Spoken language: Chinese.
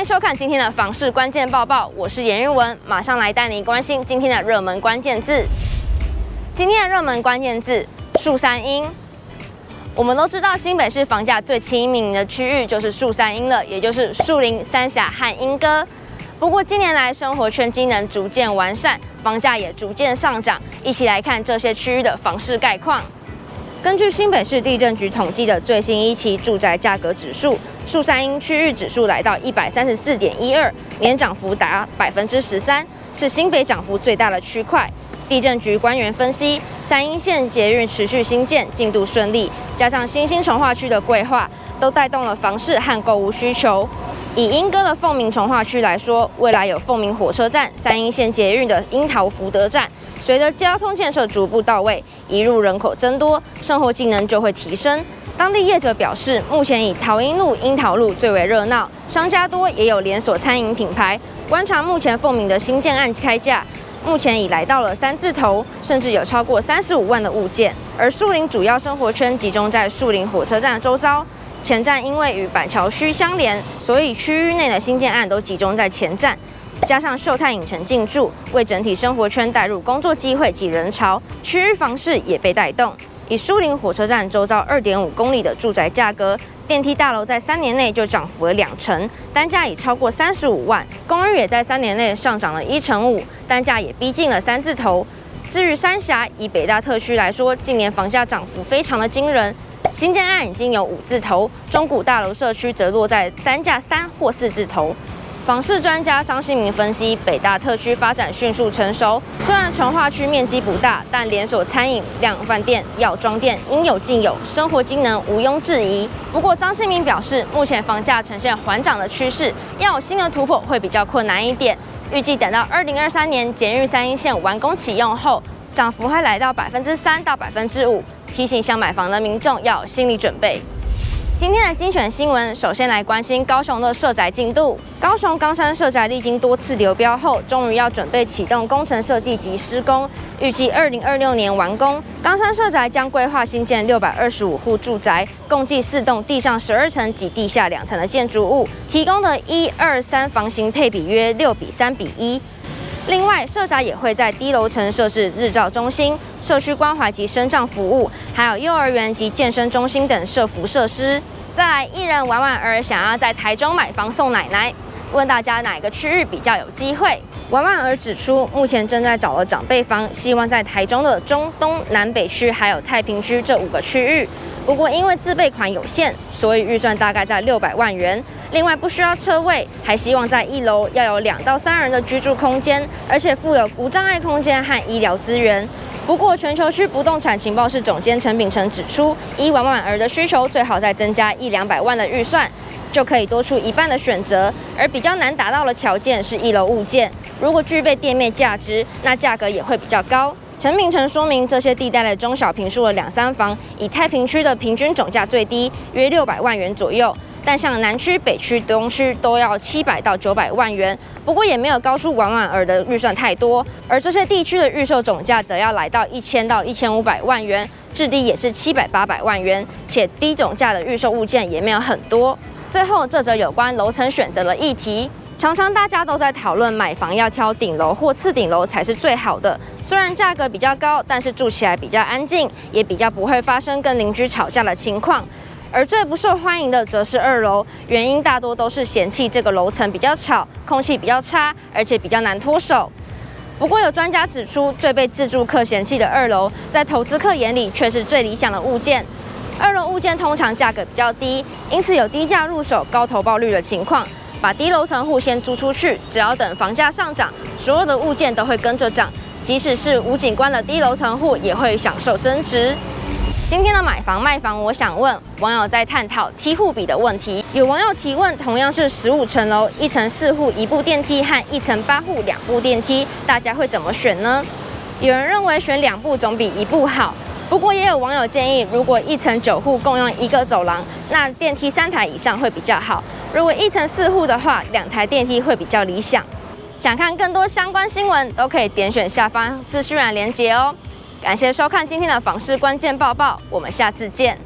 迎收看今天的房市关键报报，我是严玉文，马上来带您关心今天的热门关键字。今天的热门关键字：树三莺。我们都知道新北市房价最亲民的区域就是树三莺了，也就是树林、三峡和莺歌。不过近年来生活圈机能逐渐完善，房价也逐渐上涨。一起来看这些区域的房市概况。根据新北市地震局统计的最新一期住宅价格指数，树三莺区域指数来到一百三十四点一二，年涨幅达百分之十三，是新北涨幅最大的区块。地震局官员分析，三莺线捷运持续兴建，进度顺利，加上新兴重划区的规划，都带动了房市和购物需求。以莺歌的凤鸣重划区来说，未来有凤鸣火车站、三莺线捷运的樱桃福德站。随着交通建设逐步到位，移入人口增多，生活机能就会提升。当地业者表示，目前以桃英路、樱桃路最为热闹，商家多，也有连锁餐饮品牌。观察目前凤鸣的新建案开价，目前已来到了三字头，甚至有超过三十五万的物件。而树林主要生活圈集中在树林火车站周遭，前站因为与板桥区相连，所以区域内的新建案都集中在前站。加上秀泰影城进驻，为整体生活圈带入工作机会及人潮，区域房市也被带动。以树林火车站周遭二点五公里的住宅价格，电梯大楼在三年内就涨幅了两成，单价已超过三十五万；公寓也在三年内上涨了一成五，单价也逼近了三字头。至于三峡，以北大特区来说，近年房价涨幅非常的惊人，新建案已经有五字头，中古大楼社区则落在单价三或四字头。房市专家张新民分析，北大特区发展迅速成熟，虽然从化区面积不大，但连锁餐饮、量贩店、药妆店应有尽有，生活机能毋庸置疑。不过张新民表示，目前房价呈现缓涨的趋势，要有新的突破会比较困难一点。预计等到二零二三年捷运三一线完工启用后，涨幅会来到百分之三到百分之五。提醒想买房的民众要有心理准备。今天的精选新闻，首先来关心高雄的社宅进度。高雄冈山社宅历经多次流标后，终于要准备启动工程设计及施工，预计二零二六年完工。冈山社宅将规划新建六百二十五户住宅，共计四栋地上十二层及地下两层的建筑物，提供的一二三房型配比约六比三比一。另外，社宅也会在低楼层设置日照中心、社区关怀及生障服务，还有幼儿园及健身中心等社福设施。再来，艺人婉婉儿想要在台中买房送奶奶，问大家哪个区域比较有机会？婉婉儿指出，目前正在找了长辈房，希望在台中的中东南北区还有太平区这五个区域。不过因为自备款有限，所以预算大概在六百万元。另外不需要车位，还希望在一楼要有两到三人的居住空间，而且附有无障碍空间和医疗资源。不过全球区不动产情报室总监陈秉承指出，依婉婉儿的需求，最好再增加一两百万的预算，就可以多出一半的选择。而比较难达到的条件是一楼物件，如果具备店面价值，那价格也会比较高。陈秉承说明，这些地带的中小平数的两三房，以太平区的平均总价最低约六百万元左右。但像南区、北区、东区都要七百到九百万元，不过也没有高出婉婉儿的预算太多。而这些地区的预售总价则要来到一千到一千五百万元，至低也是七百八百万元，且低总价的预售物件也没有很多。最后，这则有关楼层选择的议题，常常大家都在讨论买房要挑顶楼或次顶楼才是最好的。虽然价格比较高，但是住起来比较安静，也比较不会发生跟邻居吵架的情况。而最不受欢迎的则是二楼，原因大多都是嫌弃这个楼层比较吵，空气比较差，而且比较难脱手。不过有专家指出，最被自住客嫌弃的二楼，在投资客眼里却是最理想的物件。二楼物件通常价格比较低，因此有低价入手、高投报率的情况。把低楼层户先租出去，只要等房价上涨，所有的物件都会跟着涨，即使是无景观的低楼层户，也会享受增值。今天的买房卖房，我想问网友在探讨梯户比的问题。有网友提问，同样是十五层楼，一层四户一部电梯和一层八户两部电梯，大家会怎么选呢？有人认为选两部总比一部好，不过也有网友建议，如果一层九户共用一个走廊，那电梯三台以上会比较好。如果一层四户的话，两台电梯会比较理想。想看更多相关新闻，都可以点选下方资讯栏连接哦。感谢收看今天的房市关键报报，我们下次见。